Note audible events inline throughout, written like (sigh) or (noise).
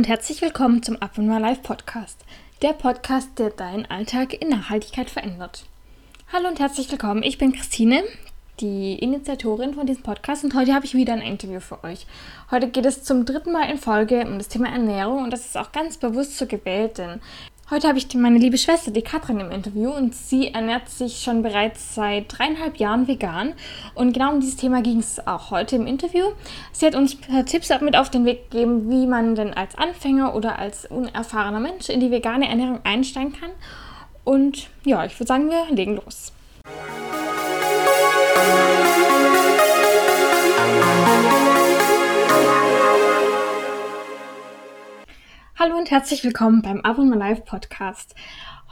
und herzlich willkommen zum Up and Life Podcast. Der Podcast, der deinen Alltag in Nachhaltigkeit verändert. Hallo und herzlich willkommen. Ich bin Christine, die Initiatorin von diesem Podcast und heute habe ich wieder ein Interview für euch. Heute geht es zum dritten Mal in Folge um das Thema Ernährung und das ist auch ganz bewusst so gewählt, denn Heute habe ich meine liebe Schwester, die Katrin, im Interview und sie ernährt sich schon bereits seit dreieinhalb Jahren vegan. Und genau um dieses Thema ging es auch heute im Interview. Sie hat uns Tipps mit auf den Weg gegeben, wie man denn als Anfänger oder als unerfahrener Mensch in die vegane Ernährung einsteigen kann. Und ja, ich würde sagen, wir legen los. Hallo und herzlich willkommen beim Abo My Life Podcast.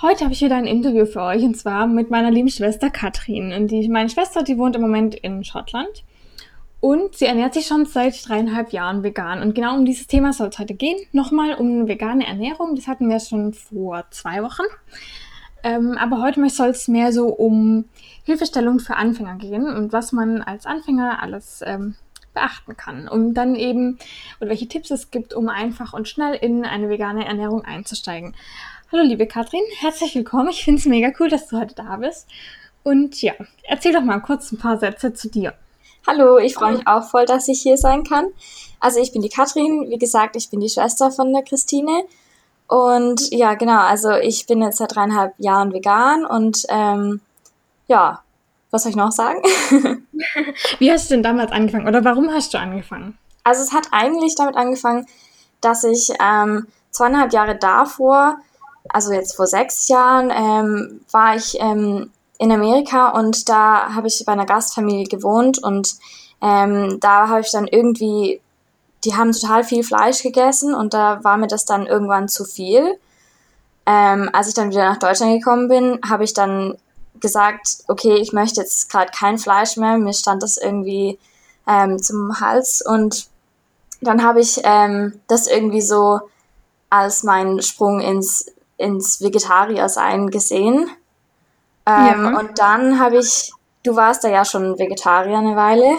Heute habe ich wieder ein Interview für euch und zwar mit meiner lieben Schwester Katrin. Und die, meine Schwester, die wohnt im Moment in Schottland und sie ernährt sich schon seit dreieinhalb Jahren vegan. Und genau um dieses Thema soll es heute gehen. Nochmal um vegane Ernährung. Das hatten wir schon vor zwei Wochen. Ähm, aber heute soll es mehr so um Hilfestellung für Anfänger gehen und was man als Anfänger alles ähm, beachten kann, um dann eben, oder welche Tipps es gibt, um einfach und schnell in eine vegane Ernährung einzusteigen. Hallo liebe Katrin, herzlich willkommen. Ich finde es mega cool, dass du heute da bist. Und ja, erzähl doch mal kurz ein paar Sätze zu dir. Hallo, ich freue mich auch voll, dass ich hier sein kann. Also ich bin die Katrin, wie gesagt, ich bin die Schwester von der Christine. Und ja, genau, also ich bin jetzt seit dreieinhalb Jahren vegan und ähm, ja, was soll ich noch sagen? (laughs) Wie hast du denn damals angefangen oder warum hast du angefangen? Also es hat eigentlich damit angefangen, dass ich ähm, zweieinhalb Jahre davor, also jetzt vor sechs Jahren, ähm, war ich ähm, in Amerika und da habe ich bei einer Gastfamilie gewohnt und ähm, da habe ich dann irgendwie, die haben total viel Fleisch gegessen und da war mir das dann irgendwann zu viel. Ähm, als ich dann wieder nach Deutschland gekommen bin, habe ich dann gesagt, okay, ich möchte jetzt gerade kein Fleisch mehr, mir stand das irgendwie ähm, zum Hals und dann habe ich ähm, das irgendwie so als meinen Sprung ins, ins Vegetariersein gesehen. Ähm, ja. Und dann habe ich, du warst da ja schon Vegetarier eine Weile.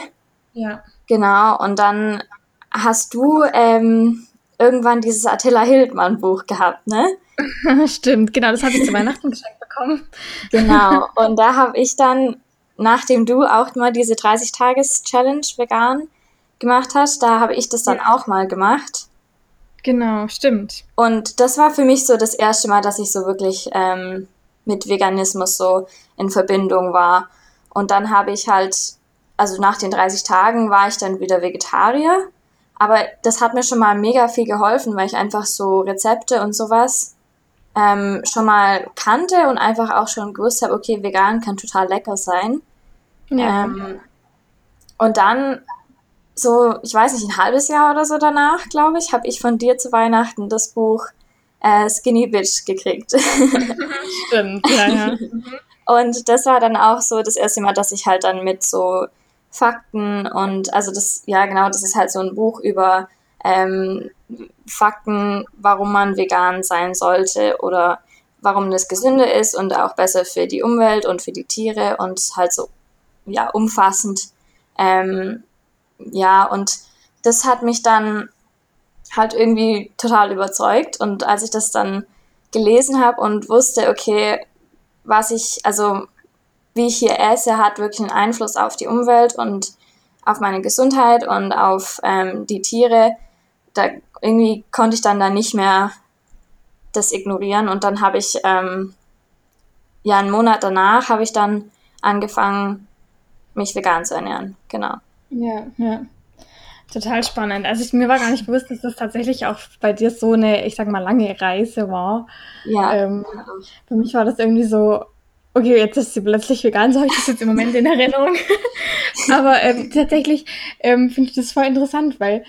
Ja. Genau, und dann hast du ähm, irgendwann dieses Attila Hildmann Buch gehabt, ne? (laughs) Stimmt, genau, das habe ich zu Weihnachten (laughs) geschenkt bekommen. Genau, und da habe ich dann, nachdem du auch mal diese 30-Tages-Challenge vegan gemacht hast, da habe ich das dann ja. auch mal gemacht. Genau, stimmt. Und das war für mich so das erste Mal, dass ich so wirklich ähm, mit Veganismus so in Verbindung war. Und dann habe ich halt, also nach den 30 Tagen war ich dann wieder Vegetarier. Aber das hat mir schon mal mega viel geholfen, weil ich einfach so Rezepte und sowas ähm, schon mal kannte und einfach auch schon gewusst habe, okay, vegan kann total lecker sein. Ja. Ähm, und dann so, ich weiß nicht, ein halbes Jahr oder so danach, glaube ich, habe ich von dir zu Weihnachten das Buch äh, Skinny Bitch gekriegt. (laughs) Stimmt, ja, ja. (laughs) Und das war dann auch so das erste Mal, dass ich halt dann mit so Fakten und also das, ja genau, das ist halt so ein Buch über ähm, Fakten, warum man vegan sein sollte oder warum das gesünder ist und auch besser für die Umwelt und für die Tiere und halt so ja umfassend. Ähm, ja, und das hat mich dann halt irgendwie total überzeugt. Und als ich das dann gelesen habe und wusste, okay, was ich, also wie ich hier esse, hat wirklich einen Einfluss auf die Umwelt und auf meine Gesundheit und auf ähm, die Tiere, da irgendwie konnte ich dann da nicht mehr das ignorieren. Und dann habe ich ähm, ja einen Monat danach habe ich dann angefangen mich vegan zu ernähren. Genau. Ja ja. Total spannend. Also ich, mir war gar nicht bewusst dass das tatsächlich auch bei dir so eine ich sag mal lange Reise war. Ja. Ähm, für mich war das irgendwie so okay jetzt ist sie plötzlich vegan so habe ich das jetzt im Moment in Erinnerung. (laughs) Aber ähm, tatsächlich ähm, finde ich das voll interessant weil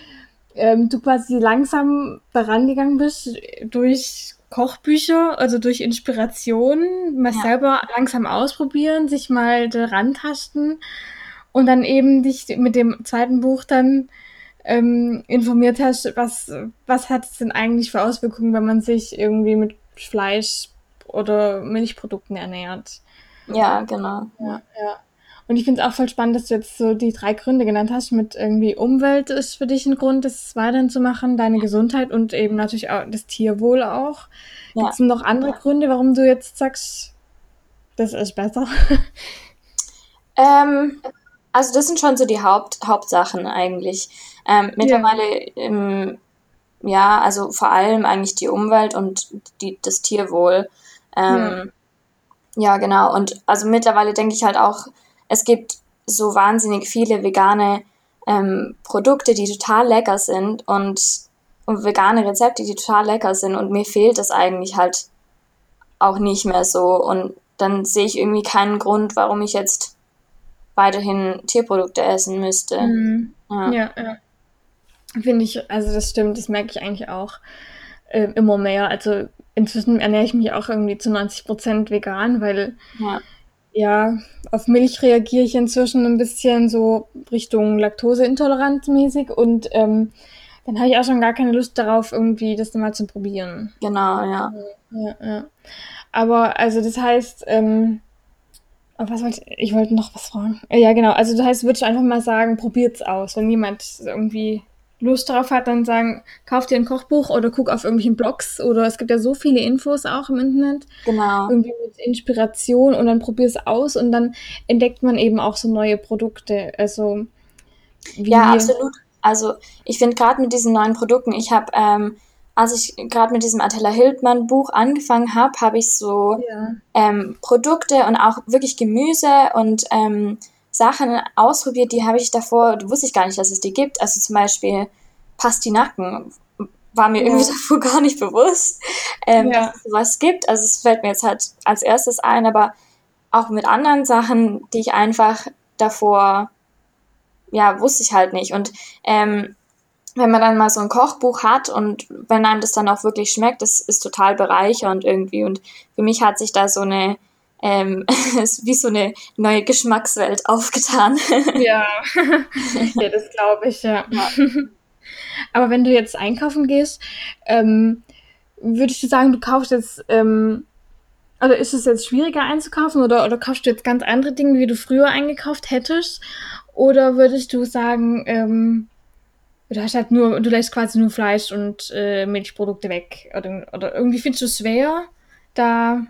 ähm, du quasi langsam daran gegangen bist durch Kochbücher, also durch Inspiration, mal ja. selber langsam ausprobieren, sich mal daran tasten und dann eben dich mit dem zweiten Buch dann ähm, informiert hast, was, was hat es denn eigentlich für Auswirkungen, wenn man sich irgendwie mit Fleisch oder Milchprodukten ernährt. Ja, genau. Ja, ja. Und ich finde es auch voll spannend, dass du jetzt so die drei Gründe genannt hast. Mit irgendwie Umwelt ist für dich ein Grund, das weiterhin zu machen, deine Gesundheit und eben natürlich auch das Tierwohl auch. Ja. Gibt es noch andere Gründe, warum du jetzt sagst, das ist besser? (laughs) Ähm, also das sind schon so die Haupt, Hauptsachen eigentlich. Ähm, mittlerweile, ja. Ähm, ja, also vor allem eigentlich die Umwelt und die, das Tierwohl. Ähm, ja. ja, genau. Und also mittlerweile denke ich halt auch, es gibt so wahnsinnig viele vegane ähm, Produkte, die total lecker sind und, und vegane Rezepte, die total lecker sind. Und mir fehlt das eigentlich halt auch nicht mehr so. Und dann sehe ich irgendwie keinen Grund, warum ich jetzt weiterhin Tierprodukte essen müsste. Mhm. Ja, ja. ja. Finde ich, also das stimmt, das merke ich eigentlich auch äh, immer mehr. Also inzwischen ernähre ich mich auch irgendwie zu 90 Prozent vegan, weil ja. Ja, auf Milch reagiere ich inzwischen ein bisschen so Richtung Laktoseintoleranz mäßig und ähm, dann habe ich auch schon gar keine Lust darauf, irgendwie das mal zu probieren. Genau, ja. Ja, ja. Aber also das heißt, ähm, was wollte ich, ich wollte noch was fragen. Äh, ja, genau. Also das heißt, würde ich einfach mal sagen, probiert's aus. Wenn jemand irgendwie Lust darauf hat, dann sagen, kauf dir ein Kochbuch oder guck auf irgendwelchen Blogs oder es gibt ja so viele Infos auch im Internet. Genau. Irgendwie mit Inspiration und dann probier es aus und dann entdeckt man eben auch so neue Produkte. Also ja, absolut. Also ich finde gerade mit diesen neuen Produkten, ich habe, ähm, als ich gerade mit diesem Attila Hildmann Buch angefangen habe, habe ich so ja. ähm, Produkte und auch wirklich Gemüse und ähm, Sachen ausprobiert, die habe ich davor, wusste ich gar nicht, dass es die gibt. Also zum Beispiel Pastinaken war mir ja. irgendwie (laughs) davor gar nicht bewusst, ähm, ja. dass es sowas gibt. Also es fällt mir jetzt halt als erstes ein, aber auch mit anderen Sachen, die ich einfach davor, ja, wusste ich halt nicht. Und ähm, wenn man dann mal so ein Kochbuch hat und wenn einem das dann auch wirklich schmeckt, das ist total bereichernd irgendwie. Und für mich hat sich da so eine ähm, (laughs) ist wie so eine neue Geschmackswelt aufgetan. (laughs) Ja, ja das glaube ich, ja. ja. (laughs) Aber wenn du jetzt einkaufen gehst, ähm, würdest du sagen, du kaufst jetzt, ähm, oder ist es jetzt schwieriger einzukaufen oder, oder kaufst du jetzt ganz andere Dinge, wie du früher eingekauft hättest? Oder würdest du sagen, ähm, du hast halt nur, du lässt quasi nur Fleisch und äh, Milchprodukte weg? Oder, oder irgendwie findest du es schwer, da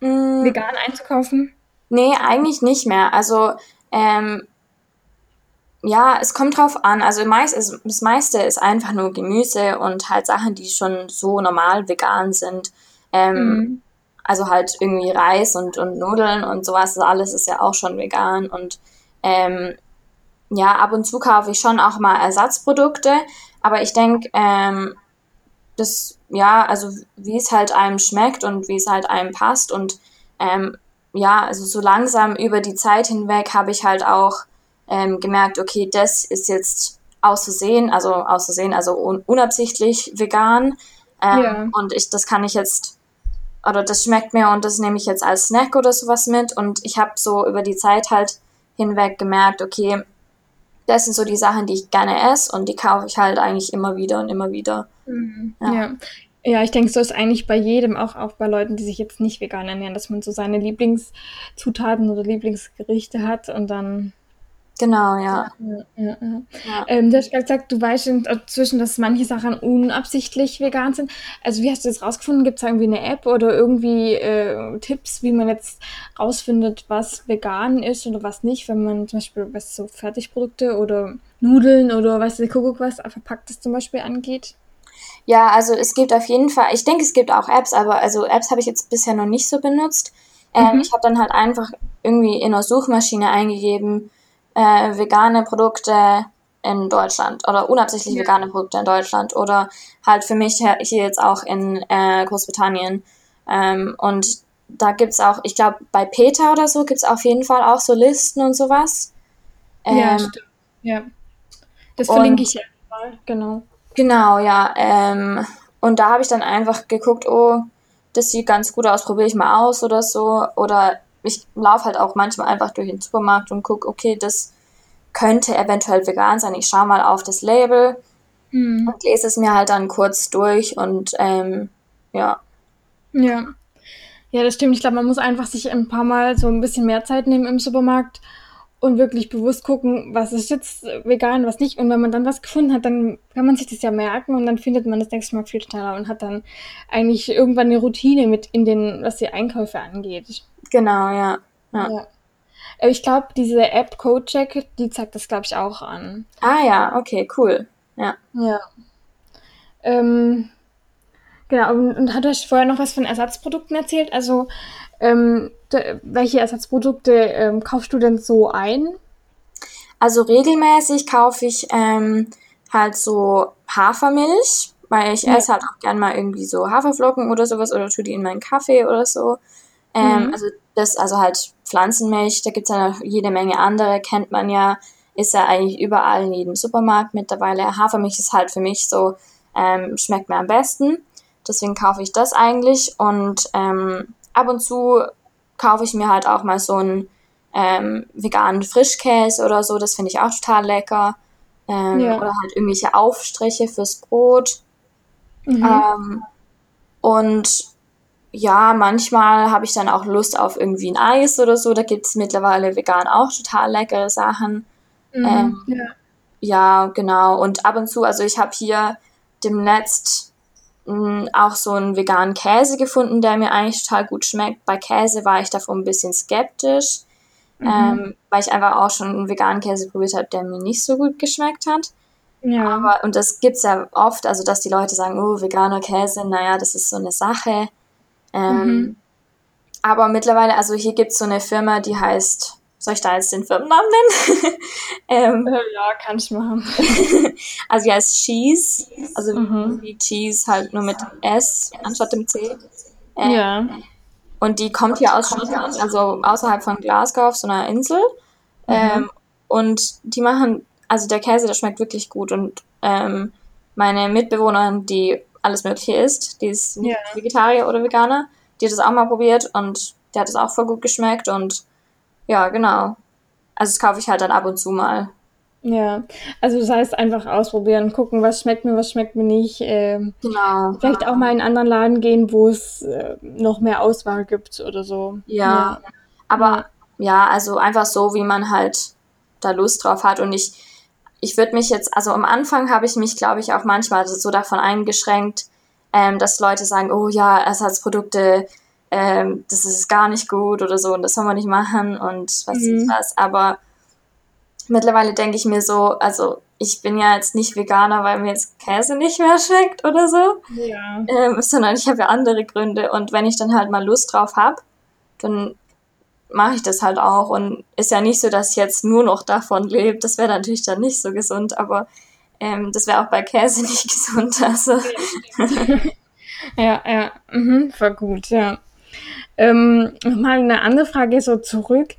Mm. vegan einzukaufen? Nee, eigentlich nicht mehr. Also, ähm, ja, es kommt drauf an. Also meist ist, das meiste ist einfach nur Gemüse und halt Sachen, die schon so normal vegan sind. Ähm, mhm. Also halt irgendwie Reis und, und Nudeln und sowas, alles ist ja auch schon vegan. Und ähm, ja, ab und zu kaufe ich schon auch mal Ersatzprodukte. Aber ich denke, ähm, das, ja, also wie es halt einem schmeckt und wie es halt einem passt. Und ähm, ja, also so langsam über die Zeit hinweg habe ich halt auch ähm, gemerkt, okay, das ist jetzt auszusehen, also auszusehen, also un unabsichtlich vegan. Ähm, ja. Und ich, das kann ich jetzt, oder das schmeckt mir und das nehme ich jetzt als Snack oder sowas mit. Und ich habe so über die Zeit halt hinweg gemerkt, okay, das sind so die Sachen, die ich gerne esse und die kaufe ich halt eigentlich immer wieder und immer wieder. Mhm. Ja. ja. ja. ich denke, so ist eigentlich bei jedem, auch, auch bei Leuten, die sich jetzt nicht vegan ernähren, dass man so seine Lieblingszutaten oder Lieblingsgerichte hat und dann Genau, ja. ja, ja, ja. Ähm, du hast gerade gesagt, du weißt inzwischen, dass manche Sachen unabsichtlich vegan sind. Also wie hast du das rausgefunden? Gibt es irgendwie eine App oder irgendwie äh, Tipps, wie man jetzt rausfindet, was vegan ist oder was nicht, wenn man zum Beispiel was so Fertigprodukte oder Nudeln oder was der Kuckuck was verpacktes zum Beispiel angeht? Ja, also es gibt auf jeden Fall, ich denke, es gibt auch Apps, aber also Apps habe ich jetzt bisher noch nicht so benutzt. Ähm, mhm. Ich habe dann halt einfach irgendwie in der Suchmaschine eingegeben, äh, vegane Produkte in Deutschland oder unabsichtlich ja. vegane Produkte in Deutschland oder halt für mich hier jetzt auch in äh, Großbritannien. Ähm, und da gibt es auch, ich glaube, bei Peter oder so gibt es auf jeden Fall auch so Listen und sowas. Ähm, ja, stimmt. Ja. Das verlinke ich ja mal, genau. Genau, ja. Ähm, und da habe ich dann einfach geguckt, oh, das sieht ganz gut aus, probiere ich mal aus oder so. Oder ich laufe halt auch manchmal einfach durch den Supermarkt und gucke, okay, das könnte eventuell vegan sein. Ich schaue mal auf das Label mhm. und lese es mir halt dann kurz durch und ähm, ja. Ja. Ja, das stimmt. Ich glaube, man muss einfach sich ein paar Mal so ein bisschen mehr Zeit nehmen im Supermarkt und wirklich bewusst gucken, was ist jetzt vegan, was nicht. Und wenn man dann was gefunden hat, dann kann man sich das ja merken und dann findet man das nächste Mal viel schneller und hat dann eigentlich irgendwann eine Routine mit in den, was die Einkäufe angeht. Genau, ja. ja. ja. Ich glaube, diese App CodeCheck, die zeigt das, glaube ich, auch an. Ah ja, okay, cool. Ja. Ja. Ähm, genau, und, und hat euch vorher noch was von Ersatzprodukten erzählt? Also ähm, welche Ersatzprodukte ähm, kaufst du denn so ein? Also regelmäßig kaufe ich ähm, halt so Hafermilch, weil ich ja. esse halt auch gern mal irgendwie so Haferflocken oder sowas oder tue die in meinen Kaffee oder so. Ähm, mhm. Also das, also halt Pflanzenmilch, da gibt es ja noch jede Menge andere, kennt man ja, ist ja eigentlich überall in jedem Supermarkt mittlerweile. Hafermilch ist halt für mich so, ähm, schmeckt mir am besten. Deswegen kaufe ich das eigentlich und ähm, ab und zu kaufe ich mir halt auch mal so einen ähm, veganen Frischkäse oder so, das finde ich auch total lecker. Ähm, ja. Oder halt irgendwelche Aufstriche fürs Brot. Mhm. Ähm, und ja, manchmal habe ich dann auch Lust auf irgendwie ein Eis oder so. Da gibt es mittlerweile vegan auch total leckere Sachen. Mhm, ähm, ja. ja, genau. Und ab und zu, also ich habe hier demnächst auch so einen veganen Käse gefunden, der mir eigentlich total gut schmeckt. Bei Käse war ich davor ein bisschen skeptisch, mhm. ähm, weil ich einfach auch schon einen veganen Käse probiert habe, der mir nicht so gut geschmeckt hat. Ja. Aber, und das gibt es ja oft, also dass die Leute sagen, oh, veganer Käse, naja, das ist so eine Sache. Ähm, mhm. Aber mittlerweile, also hier gibt es so eine Firma, die heißt soll ich da jetzt den Firmennamen nennen? (laughs) ähm, ja, kann ich machen. (laughs) also die heißt Cheese, also mhm. wie Cheese halt nur mit S anstatt dem C. Äh, ja. Und die kommt hier aus Schottland, also außerhalb von Glasgow auf so einer Insel. Mhm. Ähm, und die machen, also der Käse, der schmeckt wirklich gut. Und ähm, meine Mitbewohnerin, die alles Mögliche isst, die ist ja. Vegetarier oder Veganer, die hat das auch mal probiert und der hat es auch voll gut geschmeckt und ja, genau. Also das kaufe ich halt dann ab und zu mal. Ja, also das heißt einfach ausprobieren, gucken, was schmeckt mir, was schmeckt mir nicht. Ähm, genau. Vielleicht auch mal in einen anderen Laden gehen, wo es äh, noch mehr Auswahl gibt oder so. Ja, ja. aber ja. ja, also einfach so, wie man halt da Lust drauf hat. Und ich, ich würde mich jetzt, also am Anfang habe ich mich, glaube ich, auch manchmal so davon eingeschränkt, ähm, dass Leute sagen, oh ja, Ersatzprodukte ähm, das ist gar nicht gut oder so und das soll man nicht machen und was mhm. ist was. Aber mittlerweile denke ich mir so, also ich bin ja jetzt nicht Veganer, weil mir jetzt Käse nicht mehr schmeckt oder so, ja. ähm, sondern ich habe ja andere Gründe und wenn ich dann halt mal Lust drauf habe, dann mache ich das halt auch und ist ja nicht so, dass ich jetzt nur noch davon lebe. Das wäre natürlich dann nicht so gesund, aber ähm, das wäre auch bei Käse (laughs) nicht gesund. Also. ja, ja, (laughs) mhm, war gut, ja. Ähm, Nochmal eine andere Frage so zurück.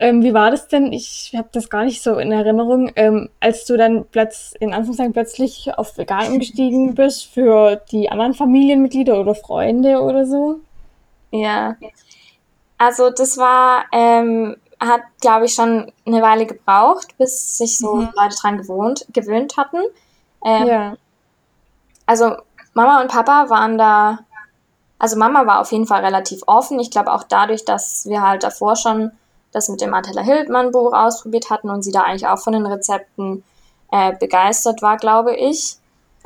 Ähm, wie war das denn? Ich habe das gar nicht so in Erinnerung, ähm, als du dann plötz, in Anführungszeichen plötzlich auf vegan umgestiegen (laughs) bist für die anderen Familienmitglieder oder Freunde oder so? Ja. Also das war, ähm, hat glaube ich schon eine Weile gebraucht, bis sich so mhm. Leute dran gewohnt, gewöhnt hatten. Ähm, ja. Also Mama und Papa waren da also Mama war auf jeden Fall relativ offen. Ich glaube auch dadurch, dass wir halt davor schon das mit dem Attila Hildmann Buch ausprobiert hatten und sie da eigentlich auch von den Rezepten äh, begeistert war, glaube ich.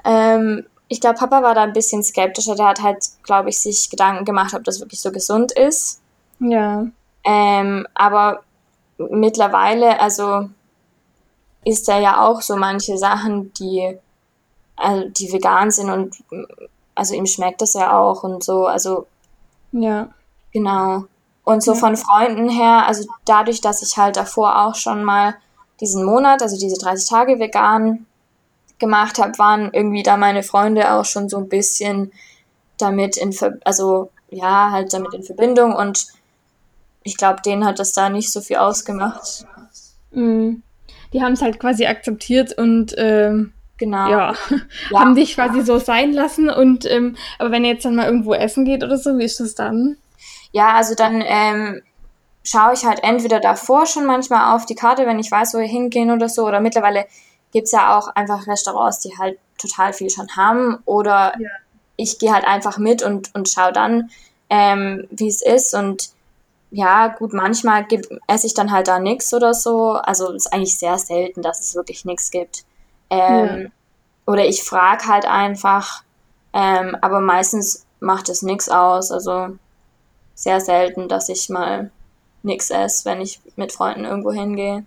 Ähm, ich glaube, Papa war da ein bisschen skeptischer. Der hat halt, glaube ich, sich Gedanken gemacht, ob das wirklich so gesund ist. Ja. Ähm, aber mittlerweile, also ist er ja auch so manche Sachen, die, also die vegan sind und also ihm schmeckt das ja auch und so, also ja. Genau. Und so ja. von Freunden her, also dadurch, dass ich halt davor auch schon mal diesen Monat, also diese 30 Tage vegan gemacht habe, waren irgendwie da meine Freunde auch schon so ein bisschen damit in, also ja, halt damit in Verbindung und ich glaube, denen hat das da nicht so viel ausgemacht. Mhm. Die haben es halt quasi akzeptiert und ähm, Genau. Ja. ja. Haben dich quasi so sein lassen und ähm, aber wenn ihr jetzt dann mal irgendwo essen geht oder so, wie ist das dann? Ja, also dann ähm, schaue ich halt entweder davor schon manchmal auf die Karte, wenn ich weiß, wo wir hingehen oder so, oder mittlerweile gibt es ja auch einfach Restaurants, die halt total viel schon haben, oder ja. ich gehe halt einfach mit und, und schaue dann, ähm, wie es ist und ja, gut, manchmal gibt, esse ich dann halt da nichts oder so. Also ist eigentlich sehr selten, dass es wirklich nichts gibt. Ähm, ja. Oder ich frage halt einfach, ähm, aber meistens macht es nichts aus. Also sehr selten, dass ich mal nichts esse, wenn ich mit Freunden irgendwo hingehe.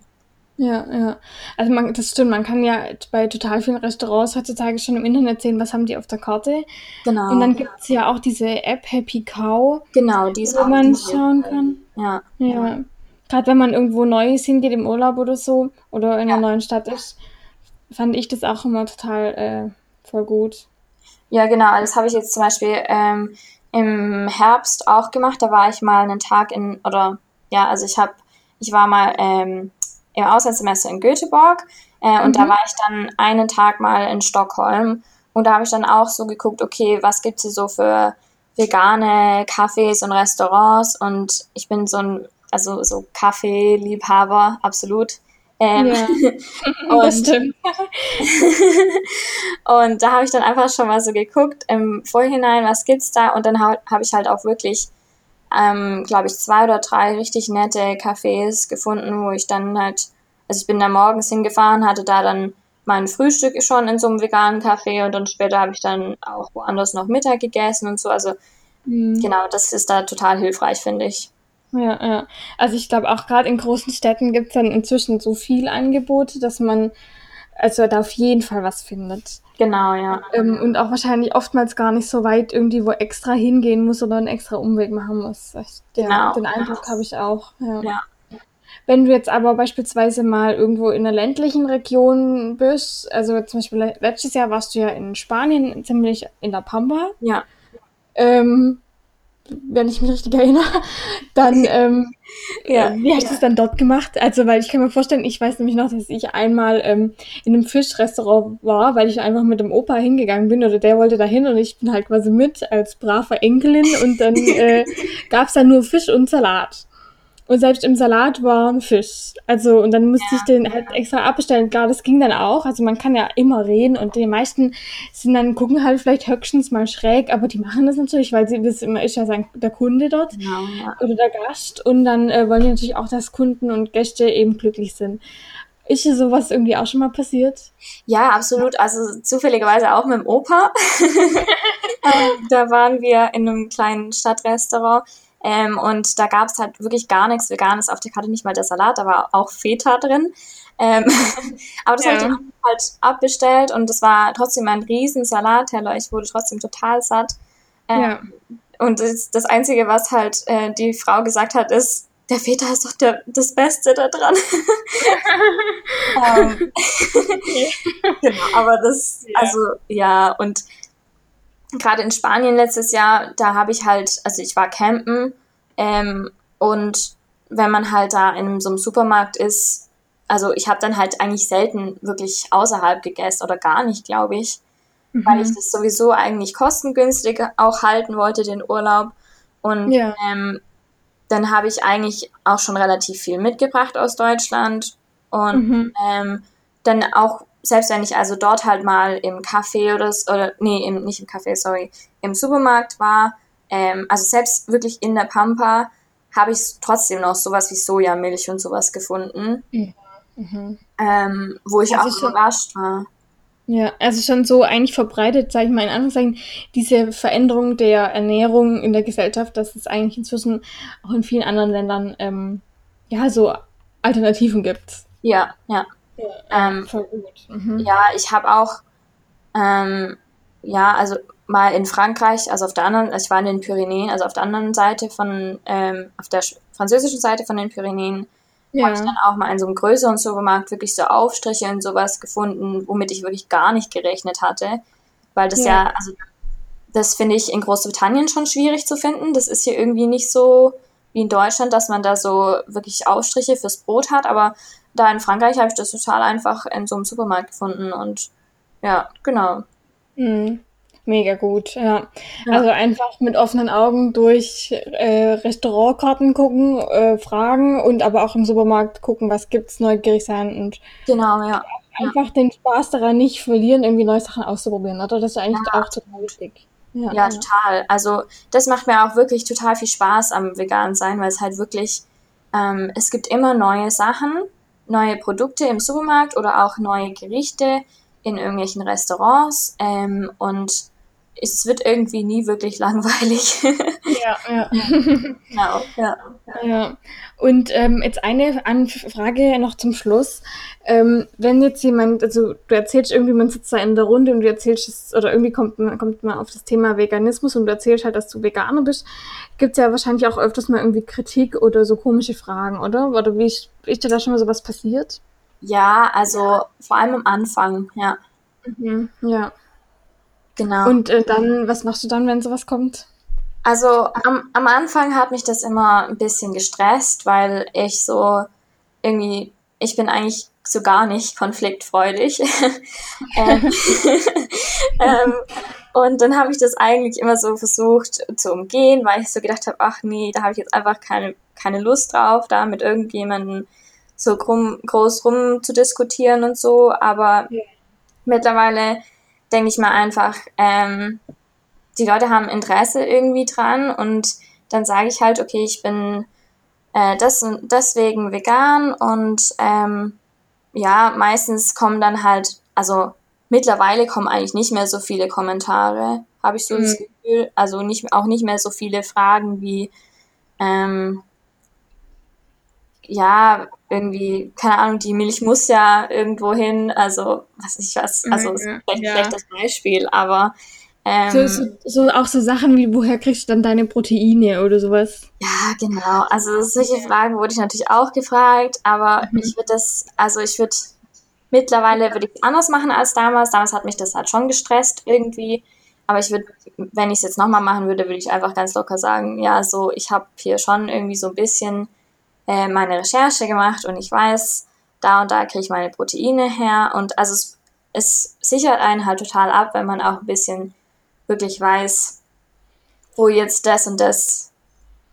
Ja, ja. Also man, das stimmt, man kann ja bei total vielen Restaurants heutzutage schon im Internet sehen, was haben die auf der Karte. Genau. Und dann gibt es ja auch diese App Happy Cow. Genau, die wo man schauen kann. Ja. Ja. Gerade wenn man irgendwo Neues hingeht im Urlaub oder so oder in einer neuen Stadt ist, fand ich das auch immer total äh, voll gut. Ja, genau. Das habe ich jetzt zum Beispiel ähm, im Herbst auch gemacht. Da war ich mal einen Tag in, oder ja, also ich habe, ich war mal ähm, im Auslandssemester in Göteborg äh, und mhm. da war ich dann einen Tag mal in Stockholm und da habe ich dann auch so geguckt, okay, was gibt es hier so für vegane Cafés und Restaurants und ich bin so ein, also so Kaffeeliebhaber, absolut. Ähm, ja, (laughs) und, (laughs) und da habe ich dann einfach schon mal so geguckt im Vorhinein, was gibt's da und dann habe hab ich halt auch wirklich ähm, glaube ich, zwei oder drei richtig nette Cafés gefunden, wo ich dann halt, also ich bin da morgens hingefahren, hatte da dann mein Frühstück schon in so einem veganen Café und dann später habe ich dann auch woanders noch Mittag gegessen und so. Also mhm. genau, das ist da total hilfreich, finde ich. Ja, ja. Also ich glaube auch gerade in großen Städten gibt es dann inzwischen so viel Angebote, dass man also da auf jeden Fall was findet. Genau, ja. Ähm, und auch wahrscheinlich oftmals gar nicht so weit irgendwie wo extra hingehen muss oder einen extra Umweg machen muss. Der, genau. Den Eindruck habe ich auch. Ja. ja. Wenn du jetzt aber beispielsweise mal irgendwo in einer ländlichen Region bist, also zum Beispiel letztes Jahr warst du ja in Spanien ziemlich in der Pampa. Ja. Ähm, wenn ich mich richtig erinnere, dann, (laughs) ähm, ja, wie hast du es dann dort gemacht? Also, weil ich kann mir vorstellen, ich weiß nämlich noch, dass ich einmal ähm, in einem Fischrestaurant war, weil ich einfach mit dem Opa hingegangen bin oder der wollte da hin und ich bin halt quasi mit als brave Enkelin und dann (laughs) äh, gab es da nur Fisch und Salat. Und selbst im Salat war ein Fisch. Also, und dann musste ja. ich den halt extra abbestellen. Klar, das ging dann auch. Also, man kann ja immer reden und die meisten sind dann, gucken halt vielleicht höchstens mal schräg, aber die machen das natürlich, weil sie, das immer ist ja sein, der Kunde dort genau, ja. oder der Gast. Und dann äh, wollen die natürlich auch, dass Kunden und Gäste eben glücklich sind. Ist dir sowas irgendwie auch schon mal passiert? Ja, absolut. Also zufälligerweise auch mit dem Opa. (laughs) (laughs) Ähm, da waren wir in einem kleinen Stadtrestaurant ähm, und da gab es halt wirklich gar nichts Veganes auf der Karte, nicht mal der Salat, da war auch Feta drin. Ähm, (laughs) aber das ja. habe ich dann halt abbestellt und das war trotzdem ein riesen Salatteller. Ich wurde trotzdem total satt. Ähm, ja. Und das, das Einzige, was halt äh, die Frau gesagt hat, ist, der Feta ist doch der, das Beste da dran. (laughs) (laughs) ähm, genau, aber das, also ja, und gerade in Spanien letztes Jahr, da habe ich halt, also ich war campen ähm, und wenn man halt da in so einem Supermarkt ist, also ich habe dann halt eigentlich selten wirklich außerhalb gegessen oder gar nicht, glaube ich, mhm. weil ich das sowieso eigentlich kostengünstig auch halten wollte, den Urlaub. Und ja. ähm, dann habe ich eigentlich auch schon relativ viel mitgebracht aus Deutschland und mhm. ähm, dann auch selbst wenn ich also dort halt mal im Café oder, oder nee, im, nicht im Café, sorry, im Supermarkt war, ähm, also selbst wirklich in der Pampa, habe ich trotzdem noch sowas wie Sojamilch und sowas gefunden, mhm. Mhm. Ähm, wo ich also auch schon, überrascht war. Ja, also schon so eigentlich verbreitet, sage ich mal in Anführungszeichen, diese Veränderung der Ernährung in der Gesellschaft, dass es eigentlich inzwischen auch in vielen anderen Ländern ähm, ja so Alternativen gibt. Ja, ja. Ja, ähm, voll gut. Mhm. Ja, ich habe auch, ähm, ja, also mal in Frankreich, also auf der anderen, also ich war in den Pyrenäen, also auf der anderen Seite von, ähm, auf der französischen Seite von den Pyrenäen, ja. habe ich dann auch mal in so einem größeren Supermarkt wirklich so Aufstriche und sowas gefunden, womit ich wirklich gar nicht gerechnet hatte. Weil das ja, ja also das finde ich in Großbritannien schon schwierig zu finden. Das ist hier irgendwie nicht so wie in Deutschland, dass man da so wirklich Aufstriche fürs Brot hat, aber da in Frankreich habe ich das total einfach in so einem Supermarkt gefunden und ja, genau. Mhm. Mega gut, ja. ja. Also einfach mit offenen Augen durch äh, Restaurantkarten gucken, äh, fragen und aber auch im Supermarkt gucken, was gibt's, neugierig sein und genau, ja. Einfach ja. den Spaß daran nicht verlieren, irgendwie neue Sachen auszuprobieren, oder? Das ist eigentlich ja. auch total wichtig. Ja, ja, total. Also das macht mir auch wirklich total viel Spaß am vegan sein, weil es halt wirklich, ähm, es gibt immer neue Sachen, neue Produkte im Supermarkt oder auch neue Gerichte in irgendwelchen Restaurants ähm, und es wird irgendwie nie wirklich langweilig. (laughs) Ja, ja. genau, ja. ja. Und ähm, jetzt eine Frage noch zum Schluss. Ähm, wenn jetzt jemand, also du erzählst irgendwie, man sitzt da in der Runde und du erzählst es, oder irgendwie kommt man, kommt man auf das Thema Veganismus und du erzählst halt, dass du Veganer bist, gibt es ja wahrscheinlich auch öfters mal irgendwie Kritik oder so komische Fragen, oder? Oder wie ist, ist dir da schon mal sowas passiert? Ja, also vor allem am Anfang, ja. Mhm, ja. Genau. Und äh, dann, was machst du dann, wenn sowas kommt? Also am, am Anfang hat mich das immer ein bisschen gestresst, weil ich so irgendwie, ich bin eigentlich so gar nicht konfliktfreudig. (laughs) ähm, (laughs) ähm, und dann habe ich das eigentlich immer so versucht zu umgehen, weil ich so gedacht habe, ach nee, da habe ich jetzt einfach keine, keine Lust drauf, da mit irgendjemandem so krumm, groß rum zu diskutieren und so. Aber ja. mittlerweile denke ich mal einfach, ähm, die Leute haben Interesse irgendwie dran und dann sage ich halt, okay, ich bin äh, das und deswegen vegan und ähm, ja, meistens kommen dann halt, also mittlerweile kommen eigentlich nicht mehr so viele Kommentare, habe ich so mhm. das Gefühl, also nicht, auch nicht mehr so viele Fragen wie, ähm, ja, irgendwie, keine Ahnung, die Milch muss ja irgendwo hin, also was ich was, also mhm, vielleicht ein ja. schlechtes Beispiel, aber ähm, so, so, so, auch so Sachen wie, woher kriegst du dann deine Proteine oder sowas? Ja, genau. Also solche Fragen wurde ich natürlich auch gefragt, aber mhm. ich würde das, also ich würde mittlerweile würde ich es anders machen als damals. Damals hat mich das halt schon gestresst irgendwie. Aber ich würde, wenn ich es jetzt nochmal machen würde, würde ich einfach ganz locker sagen, ja, so, ich habe hier schon irgendwie so ein bisschen äh, meine Recherche gemacht und ich weiß, da und da kriege ich meine Proteine her. Und also es, es sichert einen halt total ab, wenn man auch ein bisschen wirklich weiß, wo jetzt das und das,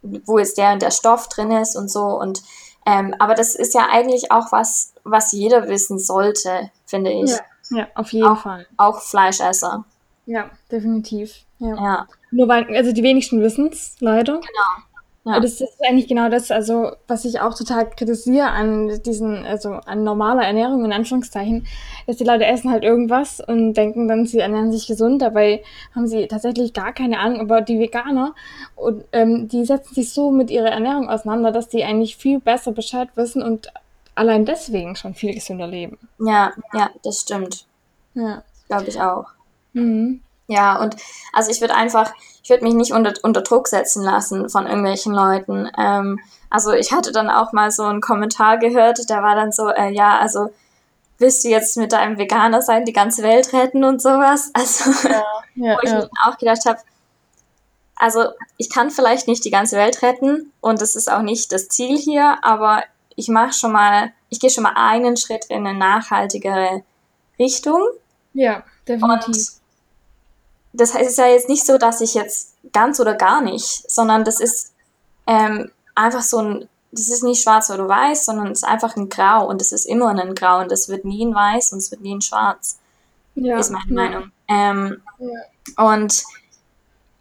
wo jetzt der und der Stoff drin ist und so. Und ähm, aber das ist ja eigentlich auch was, was jeder wissen sollte, finde ich. Ja, ja auf jeden auch, Fall. Auch Fleischesser. Ja, definitiv. Ja. ja. Nur weil, also die wenigsten wissen es, leider. Genau. Ja. Das ist eigentlich genau das, also was ich auch total kritisiere an diesen, also an normaler Ernährung in Anführungszeichen, ist die Leute essen halt irgendwas und denken dann, sie ernähren sich gesund, dabei haben sie tatsächlich gar keine Ahnung. Aber die Veganer, und, ähm, die setzen sich so mit ihrer Ernährung auseinander, dass die eigentlich viel besser Bescheid wissen und allein deswegen schon viel gesünder leben. Ja, ja, das stimmt. Ja. Glaube ich auch. Mhm. Ja, und also ich würde einfach, ich würde mich nicht unter, unter Druck setzen lassen von irgendwelchen Leuten. Ähm, also ich hatte dann auch mal so einen Kommentar gehört, der war dann so, äh, ja, also willst du jetzt mit deinem Veganer sein, die ganze Welt retten und sowas? (laughs) Also, ja, ja, wo ich ja. mir auch gedacht habe, also ich kann vielleicht nicht die ganze Welt retten und das ist auch nicht das Ziel hier, aber ich mache schon mal, ich gehe schon mal einen Schritt in eine nachhaltigere Richtung. Ja, definitiv. Und das heißt, es ist ja jetzt nicht so, dass ich jetzt ganz oder gar nicht, sondern das ist ähm, einfach so ein, das ist nicht schwarz oder weiß, sondern es ist einfach ein Grau und es ist immer ein Grau und es wird nie ein Weiß und es wird nie ein Schwarz. Ja. Ist meine ja. Meinung. Ähm, ja. Und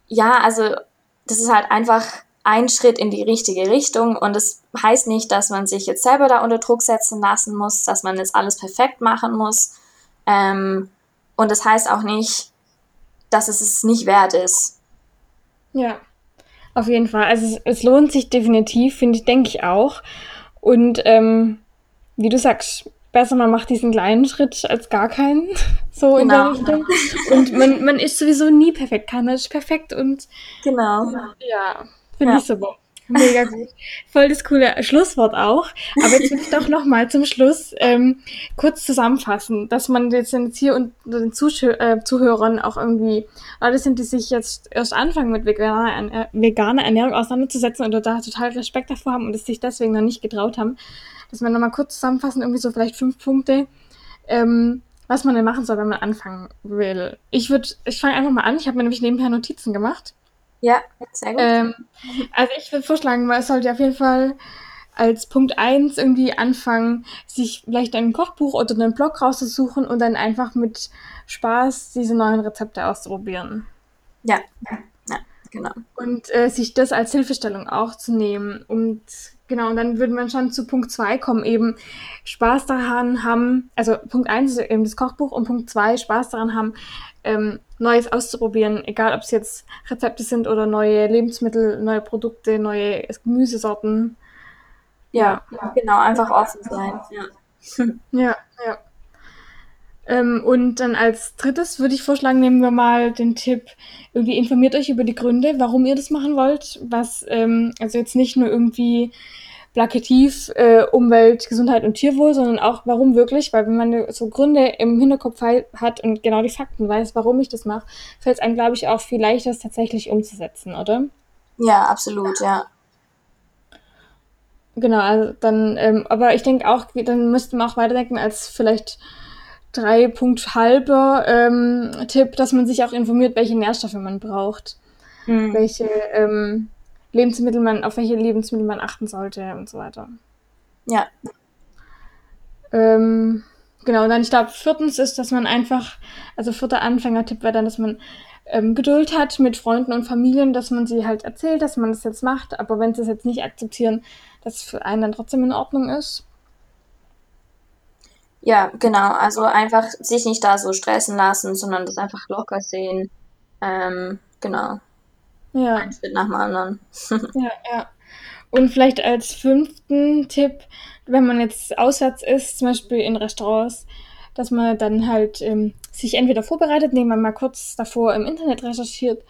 ja, also das ist halt einfach ein Schritt in die richtige Richtung und es das heißt nicht, dass man sich jetzt selber da unter Druck setzen lassen muss, dass man jetzt alles perfekt machen muss. Ähm, und das heißt auch nicht, dass es es nicht wert ist. Ja, auf jeden Fall. Also es, es lohnt sich definitiv, finde ich, denke ich auch. Und ähm, wie du sagst, besser man macht diesen kleinen Schritt als gar keinen. (laughs) So in genau. der Richtung. Und man, man ist sowieso nie perfekt. Keiner ist perfekt und genau. Ja, finde ja. ich super. Mega gut. Voll das coole Schlusswort auch. Aber jetzt will ich doch noch mal zum Schluss ähm, kurz zusammenfassen, dass man jetzt hier und den Zuh äh, Zuhörern auch irgendwie Leute sind, die sich jetzt erst anfangen mit veganer, äh, veganer Ernährung auseinanderzusetzen und da total Respekt davor haben und es sich deswegen noch nicht getraut haben, dass wir noch mal kurz zusammenfassen, irgendwie so vielleicht fünf Punkte, ähm, was man denn machen soll, wenn man anfangen will. Ich würde, ich fange einfach mal an. Ich habe mir nämlich nebenher Notizen gemacht. Ja, sehr gut. Ähm, also ich würde vorschlagen, man sollte auf jeden Fall als Punkt 1 irgendwie anfangen, sich vielleicht ein Kochbuch oder einen Blog rauszusuchen und dann einfach mit Spaß diese neuen Rezepte auszuprobieren. Ja, ja, genau. Und äh, sich das als Hilfestellung auch zu nehmen. Und genau, und dann würde man schon zu Punkt 2 kommen, eben Spaß daran haben, also Punkt 1 ist eben das Kochbuch und Punkt 2 Spaß daran haben, ähm, Neues auszuprobieren, egal ob es jetzt Rezepte sind oder neue Lebensmittel, neue Produkte, neue Gemüsesorten. Ja, ja. genau, einfach offen sein. Ja, (laughs) ja. ja. Ähm, und dann als drittes würde ich vorschlagen, nehmen wir mal den Tipp, irgendwie informiert euch über die Gründe, warum ihr das machen wollt. Was, ähm, also jetzt nicht nur irgendwie plakativ äh, Umwelt, Gesundheit und Tierwohl, sondern auch warum wirklich, weil wenn man so Gründe im Hinterkopf hat und genau die Fakten weiß, warum ich das mache, fällt es einem, glaube ich, auch viel leichter, es tatsächlich umzusetzen, oder? Ja, absolut, ja. Genau, also dann, ähm, aber ich denke auch, dann müsste man auch weiterdenken als vielleicht drei Punkt halber ähm, Tipp, dass man sich auch informiert, welche Nährstoffe man braucht, mhm. welche ähm, Lebensmittel man, auf welche Lebensmittel man achten sollte und so weiter. Ja. Ähm, genau, und dann ich glaube, viertens ist, dass man einfach, also vierter Anfängertipp wäre dann, dass man ähm, Geduld hat mit Freunden und Familien, dass man sie halt erzählt, dass man das jetzt macht, aber wenn sie es jetzt nicht akzeptieren, dass es für einen dann trotzdem in Ordnung ist. Ja, genau. Also einfach sich nicht da so stressen lassen, sondern das einfach locker sehen. Ähm, genau. Ja. Ein Schritt nach dem anderen. (laughs) ja, ja. Und vielleicht als fünften Tipp, wenn man jetzt auswärts ist, zum Beispiel in Restaurants, dass man dann halt ähm, sich entweder vorbereitet, indem man mal kurz davor im Internet recherchiert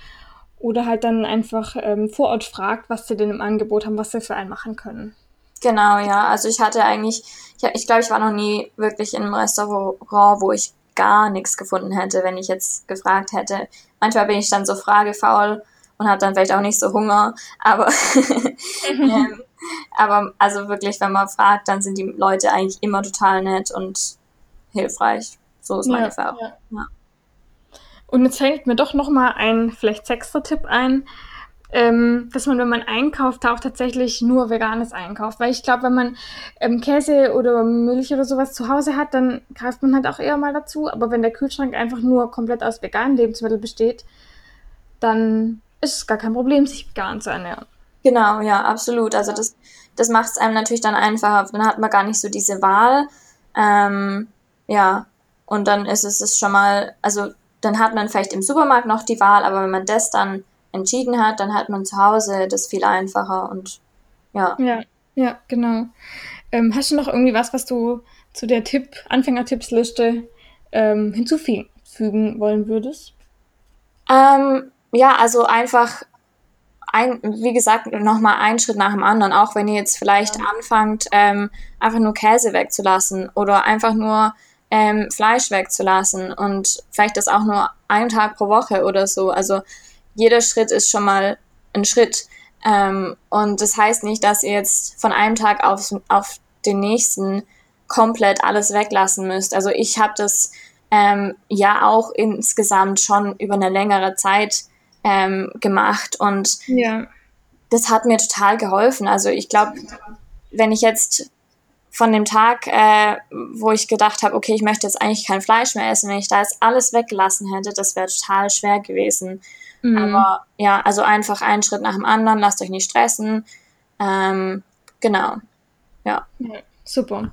oder halt dann einfach ähm, vor Ort fragt, was sie denn im Angebot haben, was sie für einen machen können. Genau, ja. Also ich hatte eigentlich, ich, ich glaube, ich war noch nie wirklich in einem Restaurant, wo ich gar nichts gefunden hätte, wenn ich jetzt gefragt hätte. Manchmal bin ich dann so fragefaul und habe dann vielleicht auch nicht so Hunger, aber, (laughs) (laughs) ähm, aber also wirklich, wenn man fragt, dann sind die Leute eigentlich immer total nett und hilfreich. So ist meine ja, Erfahrung. Ja. Ja. Und jetzt fällt mir doch noch mal ein vielleicht sechster Tipp ein ähm, dass man, wenn man einkauft, auch tatsächlich nur Veganes einkauft. Weil ich glaube, wenn man ähm, Käse oder Milch oder sowas zu Hause hat, dann greift man halt auch eher mal dazu. Aber wenn der Kühlschrank einfach nur komplett aus veganen Lebensmitteln besteht, dann ist es gar kein Problem, sich vegan zu ernähren. Genau, ja, absolut. Also das, das macht es einem natürlich dann einfacher. Dann hat man gar nicht so diese Wahl. Ähm, ja, und dann ist es, es schon mal, also dann hat man vielleicht im Supermarkt noch die Wahl, aber wenn man das dann entschieden hat, dann hat man zu Hause das viel einfacher und ja. Ja, ja, genau. Ähm, hast du noch irgendwie was, was du zu der Tipp, Anfängertippsliste ähm, hinzufügen wollen würdest? Ähm, ja, also einfach ein, wie gesagt, nochmal einen Schritt nach dem anderen, auch wenn ihr jetzt vielleicht ja. anfangt, ähm, einfach nur Käse wegzulassen oder einfach nur ähm, Fleisch wegzulassen und vielleicht das auch nur einen Tag pro Woche oder so. Also jeder Schritt ist schon mal ein Schritt. Ähm, und das heißt nicht, dass ihr jetzt von einem Tag auf, auf den nächsten komplett alles weglassen müsst. Also ich habe das ähm, ja auch insgesamt schon über eine längere Zeit ähm, gemacht und ja. das hat mir total geholfen. Also ich glaube, wenn ich jetzt von dem Tag, äh, wo ich gedacht habe, okay, ich möchte jetzt eigentlich kein Fleisch mehr essen, wenn ich da jetzt alles weggelassen hätte, das wäre total schwer gewesen. Mhm. Aber ja, also einfach einen Schritt nach dem anderen, lasst euch nicht stressen. Ähm, genau. Ja. ja. Super.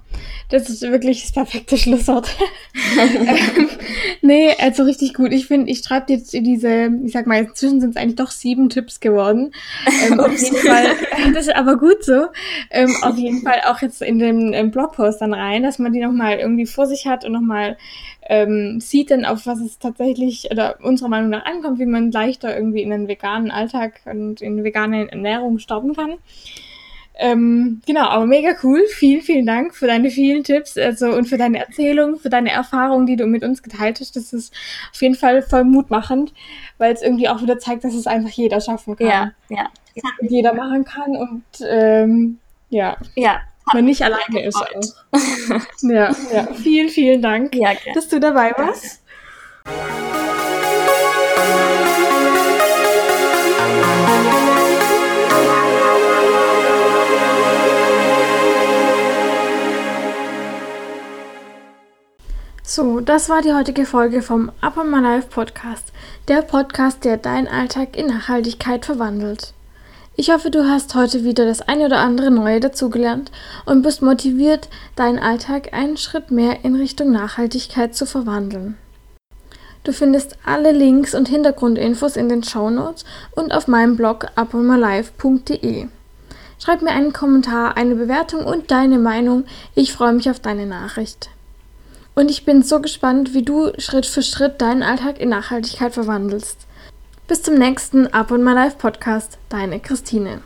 Das ist wirklich das perfekte Schlusswort. (laughs) ähm, nee, also richtig gut. Ich finde, ich schreibe jetzt diese, ich sag mal, inzwischen sind es eigentlich doch sieben Tipps geworden. Ähm, auf jeden Fall, (laughs) das ist aber gut so. Ähm, auf jeden Fall auch jetzt in den Blogpost dann rein, dass man die nochmal irgendwie vor sich hat und nochmal ähm, sieht dann, auf was es tatsächlich oder unserer Meinung nach ankommt, wie man leichter irgendwie in den veganen Alltag und in vegane Ernährung starten kann. Ähm, genau, aber mega cool. Vielen, vielen Dank für deine vielen Tipps also, und für deine Erzählung, für deine Erfahrungen, die du mit uns geteilt hast. Das ist auf jeden Fall voll mutmachend, weil es irgendwie auch wieder zeigt, dass es einfach jeder schaffen kann. Ja, ja. Jeder machen kann und ähm, ja. Ja. Man nicht alleine ist auch. (laughs) ja, ja. Vielen, vielen Dank, ja, dass du dabei warst. (laughs) So, das war die heutige Folge vom Up on My Life Podcast. Der Podcast, der deinen Alltag in Nachhaltigkeit verwandelt. Ich hoffe, du hast heute wieder das eine oder andere Neue dazugelernt und bist motiviert, deinen Alltag einen Schritt mehr in Richtung Nachhaltigkeit zu verwandeln. Du findest alle Links und Hintergrundinfos in den Show Notes und auf meinem Blog uponmylife.de. Schreib mir einen Kommentar, eine Bewertung und deine Meinung. Ich freue mich auf deine Nachricht. Und ich bin so gespannt, wie du Schritt für Schritt deinen Alltag in Nachhaltigkeit verwandelst. Bis zum nächsten Up on My Life Podcast. Deine Christine.